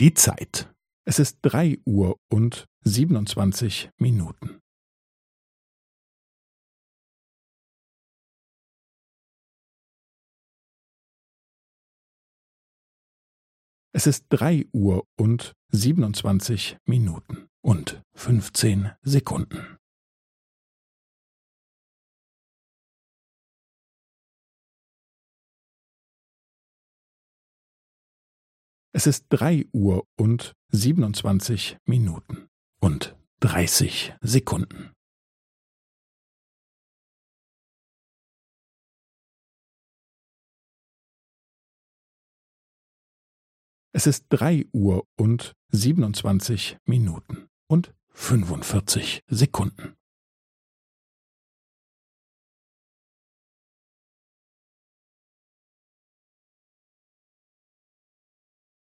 Die Zeit. Es ist drei Uhr und siebenundzwanzig Minuten. Es ist drei Uhr und siebenundzwanzig Minuten und fünfzehn Sekunden. Es ist drei Uhr und siebenundzwanzig Minuten und dreißig Sekunden. Es ist drei Uhr und siebenundzwanzig Minuten und fünfundvierzig Sekunden.